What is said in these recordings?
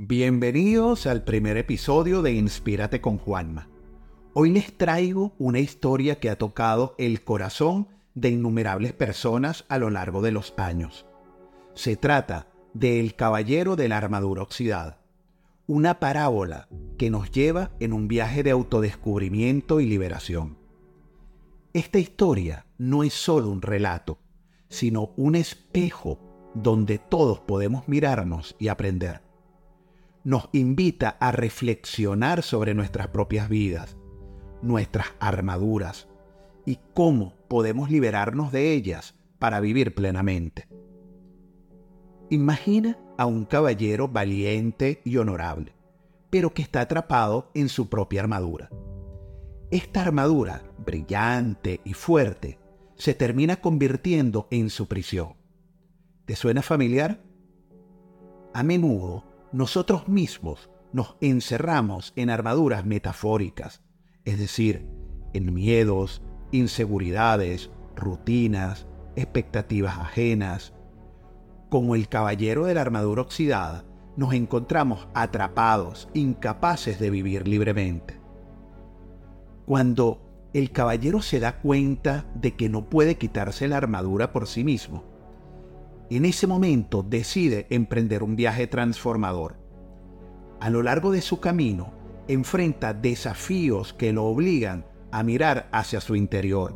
Bienvenidos al primer episodio de Inspírate con Juanma. Hoy les traigo una historia que ha tocado el corazón de innumerables personas a lo largo de los años. Se trata de El Caballero de la Armadura Oxidada, una parábola que nos lleva en un viaje de autodescubrimiento y liberación. Esta historia no es solo un relato, sino un espejo donde todos podemos mirarnos y aprender nos invita a reflexionar sobre nuestras propias vidas, nuestras armaduras y cómo podemos liberarnos de ellas para vivir plenamente. Imagina a un caballero valiente y honorable, pero que está atrapado en su propia armadura. Esta armadura, brillante y fuerte, se termina convirtiendo en su prisión. ¿Te suena familiar? A menudo nosotros mismos nos encerramos en armaduras metafóricas, es decir, en miedos, inseguridades, rutinas, expectativas ajenas. Como el caballero de la armadura oxidada, nos encontramos atrapados, incapaces de vivir libremente. Cuando el caballero se da cuenta de que no puede quitarse la armadura por sí mismo, en ese momento decide emprender un viaje transformador. A lo largo de su camino, enfrenta desafíos que lo obligan a mirar hacia su interior,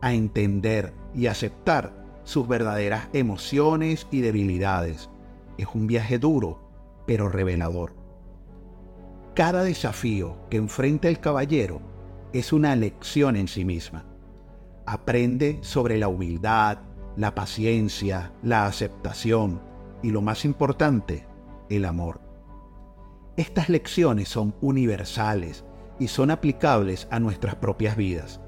a entender y aceptar sus verdaderas emociones y debilidades. Es un viaje duro, pero revelador. Cada desafío que enfrenta el caballero es una lección en sí misma. Aprende sobre la humildad, la paciencia, la aceptación y lo más importante, el amor. Estas lecciones son universales y son aplicables a nuestras propias vidas.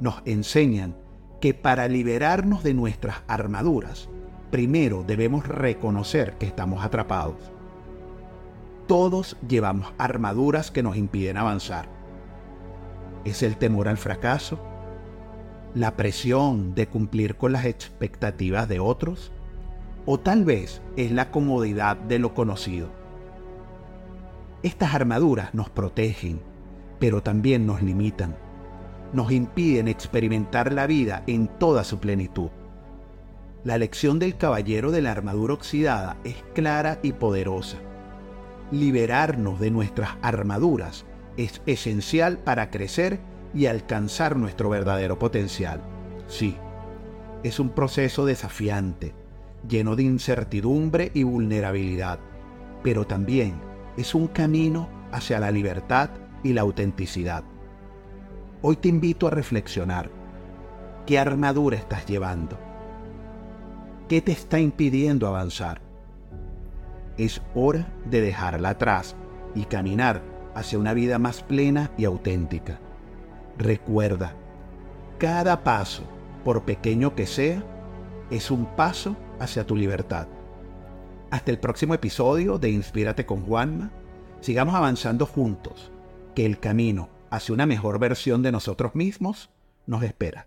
Nos enseñan que para liberarnos de nuestras armaduras, primero debemos reconocer que estamos atrapados. Todos llevamos armaduras que nos impiden avanzar. ¿Es el temor al fracaso? La presión de cumplir con las expectativas de otros? ¿O tal vez es la comodidad de lo conocido? Estas armaduras nos protegen, pero también nos limitan. Nos impiden experimentar la vida en toda su plenitud. La lección del caballero de la armadura oxidada es clara y poderosa. Liberarnos de nuestras armaduras es esencial para crecer y alcanzar nuestro verdadero potencial. Sí, es un proceso desafiante, lleno de incertidumbre y vulnerabilidad, pero también es un camino hacia la libertad y la autenticidad. Hoy te invito a reflexionar. ¿Qué armadura estás llevando? ¿Qué te está impidiendo avanzar? Es hora de dejarla atrás y caminar hacia una vida más plena y auténtica. Recuerda, cada paso, por pequeño que sea, es un paso hacia tu libertad. Hasta el próximo episodio de Inspírate con Juanma. Sigamos avanzando juntos, que el camino hacia una mejor versión de nosotros mismos nos espera.